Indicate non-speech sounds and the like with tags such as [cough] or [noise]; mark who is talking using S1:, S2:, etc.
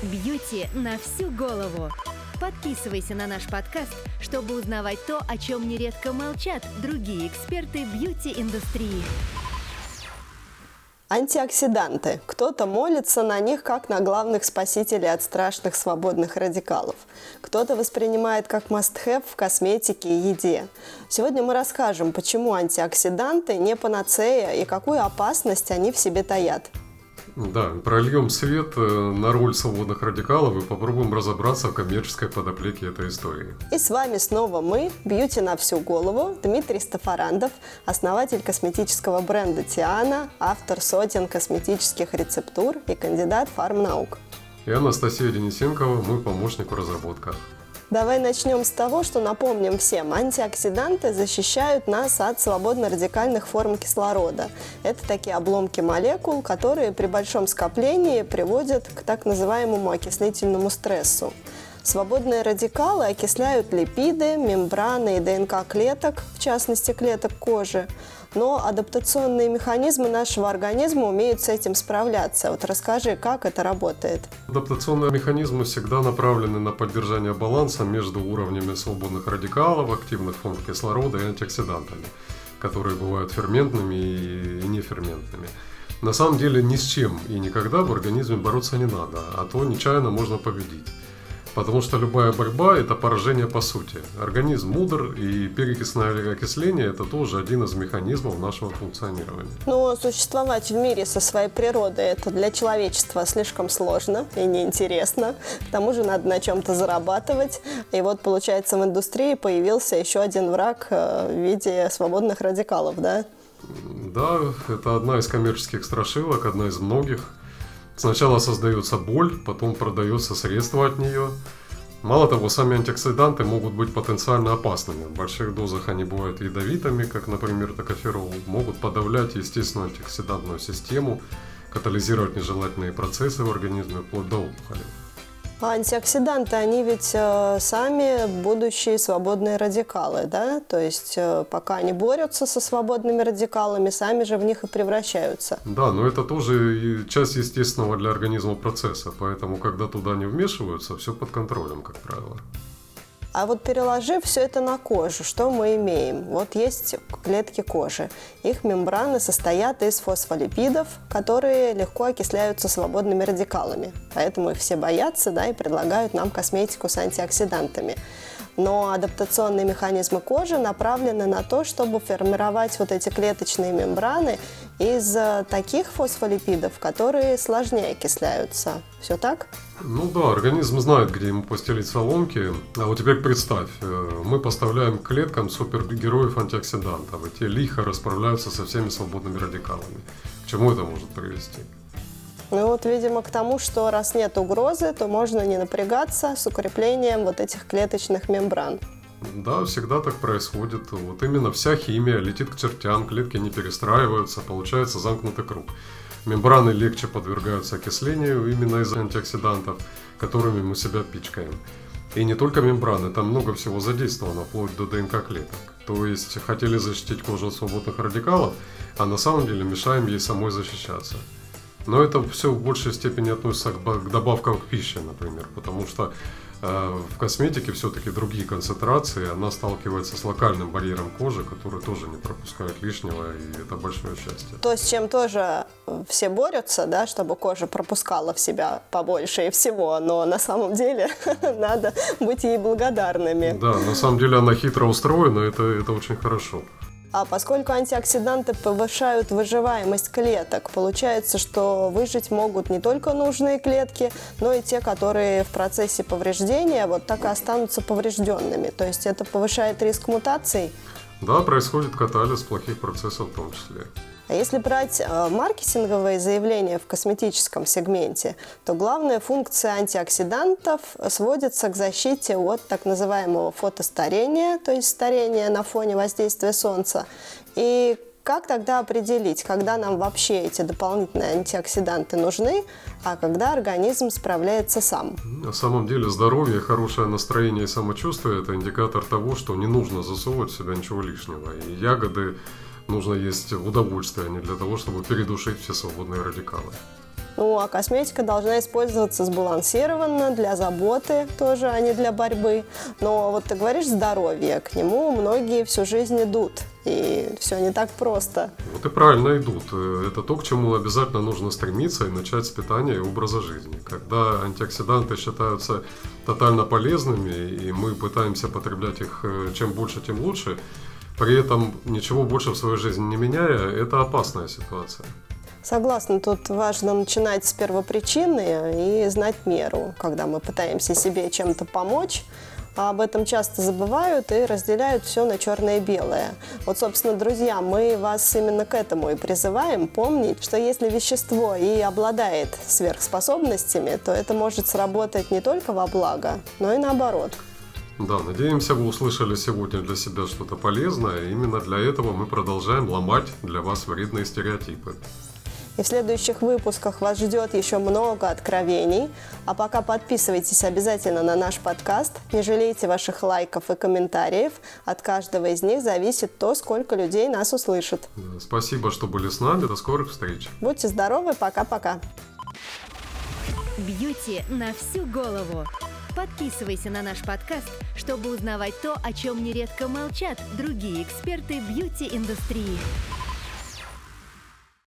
S1: Бьюти на всю голову. Подписывайся на наш подкаст, чтобы узнавать то, о чем нередко молчат другие эксперты бьюти-индустрии.
S2: Антиоксиданты. Кто-то молится на них как на главных спасителей от страшных свободных радикалов. Кто-то воспринимает как must-have в косметике и еде. Сегодня мы расскажем, почему антиоксиданты не панацея и какую опасность они в себе таят.
S3: Да, прольем свет э, на роль свободных радикалов и попробуем разобраться в коммерческой подоплеке этой истории.
S2: И с вами снова мы, Бьюти на всю голову, Дмитрий Стафарандов, основатель косметического бренда Тиана, автор сотен косметических рецептур и кандидат фармнаук.
S3: И Анастасия Денисенкова, мой помощник в разработках.
S2: Давай начнем с того, что напомним всем. Антиоксиданты защищают нас от свободно-радикальных форм кислорода. Это такие обломки молекул, которые при большом скоплении приводят к так называемому окислительному стрессу. Свободные радикалы окисляют липиды, мембраны и ДНК клеток, в частности клеток кожи но адаптационные механизмы нашего организма умеют с этим справляться. Вот расскажи, как это работает.
S3: Адаптационные механизмы всегда направлены на поддержание баланса между уровнями свободных радикалов, активных форм кислорода и антиоксидантами, которые бывают ферментными и неферментными. На самом деле ни с чем и никогда в организме бороться не надо, а то нечаянно можно победить. Потому что любая борьба – это поражение по сути. Организм мудр, и перекисное окисление – это тоже один из механизмов нашего функционирования.
S2: Но существовать в мире со своей природой – это для человечества слишком сложно и неинтересно. К тому же надо на чем-то зарабатывать. И вот, получается, в индустрии появился еще один враг э, в виде свободных радикалов, да?
S3: Да, это одна из коммерческих страшилок, одна из многих – Сначала создается боль, потом продается средство от нее. Мало того, сами антиоксиданты могут быть потенциально опасными. В больших дозах они бывают ядовитыми, как, например, токоферол, могут подавлять естественную антиоксидантную систему, катализировать нежелательные процессы в организме вплоть до опухолей.
S2: А антиоксиданты, они ведь э, сами будущие свободные радикалы, да? То есть э, пока они борются со свободными радикалами, сами же в них и превращаются.
S3: Да, но это тоже часть естественного для организма процесса, поэтому когда туда не вмешиваются, все под контролем, как правило.
S2: А вот переложив все это на кожу, что мы имеем? Вот есть клетки кожи. Их мембраны состоят из фосфолипидов, которые легко окисляются свободными радикалами. Поэтому их все боятся да, и предлагают нам косметику с антиоксидантами но адаптационные механизмы кожи направлены на то, чтобы формировать вот эти клеточные мембраны из э, таких фосфолипидов, которые сложнее окисляются. Все так?
S3: Ну да, организм знает, где ему постелить соломки. А вот теперь представь, э, мы поставляем клеткам супергероев антиоксидантов, и те лихо расправляются со всеми свободными радикалами. К чему это может привести?
S2: Ну вот, видимо, к тому, что раз нет угрозы, то можно не напрягаться с укреплением вот этих клеточных мембран.
S3: Да, всегда так происходит. Вот именно вся химия летит к чертям, клетки не перестраиваются, получается замкнутый круг. Мембраны легче подвергаются окислению именно из антиоксидантов, которыми мы себя пичкаем. И не только мембраны, там много всего задействовано, вплоть до ДНК клеток. То есть хотели защитить кожу от свободных радикалов, а на самом деле мешаем ей самой защищаться. Но это все в большей степени относится к, добавкам к пище, например, потому что э, в косметике все-таки другие концентрации, она сталкивается с локальным барьером кожи, который тоже не пропускает лишнего, и это большое счастье.
S2: То, с чем тоже все борются, да, чтобы кожа пропускала в себя побольше и всего, но на самом деле [laughs] надо быть ей благодарными.
S3: Да, на самом деле она хитро устроена, это, это очень хорошо.
S2: А поскольку антиоксиданты повышают выживаемость клеток, получается, что выжить могут не только нужные клетки, но и те, которые в процессе повреждения вот так и останутся поврежденными. То есть это повышает риск мутаций?
S3: Да, происходит катализ плохих процессов в том числе.
S2: А если брать э, маркетинговые заявления в косметическом сегменте, то главная функция антиоксидантов сводится к защите от так называемого фотостарения, то есть старения на фоне воздействия солнца, и как тогда определить, когда нам вообще эти дополнительные антиоксиданты нужны, а когда организм справляется сам?
S3: На самом деле здоровье, хорошее настроение и самочувствие – это индикатор того, что не нужно засовывать в себя ничего лишнего. И ягоды нужно есть в удовольствие, а не для того, чтобы передушить все свободные радикалы.
S2: Ну, а косметика должна использоваться сбалансированно, для заботы тоже, а не для борьбы. Но вот ты говоришь здоровье, к нему многие всю жизнь идут. И все не так просто.
S3: Вот и правильно идут. Это то, к чему обязательно нужно стремиться и начать с питания и образа жизни. Когда антиоксиданты считаются тотально полезными, и мы пытаемся потреблять их э, чем больше, тем лучше, при этом ничего больше в своей жизни не меняя, это опасная ситуация.
S2: Согласна, тут важно начинать с первопричины и знать меру, когда мы пытаемся себе чем-то помочь, а об этом часто забывают и разделяют все на черное и белое. Вот, собственно, друзья, мы вас именно к этому и призываем помнить, что если вещество и обладает сверхспособностями, то это может сработать не только во благо, но и наоборот.
S3: Да, надеемся, вы услышали сегодня для себя что-то полезное. Именно для этого мы продолжаем ломать для вас вредные стереотипы.
S2: И в следующих выпусках вас ждет еще много откровений. А пока подписывайтесь обязательно на наш подкаст. Не жалейте ваших лайков и комментариев. От каждого из них зависит то, сколько людей нас услышит.
S3: Спасибо, что были с нами. До скорых встреч.
S2: Будьте здоровы. Пока-пока.
S1: Бьюти на всю голову. Подписывайся на наш подкаст, чтобы узнавать то, о чем нередко молчат другие эксперты бьюти-индустрии.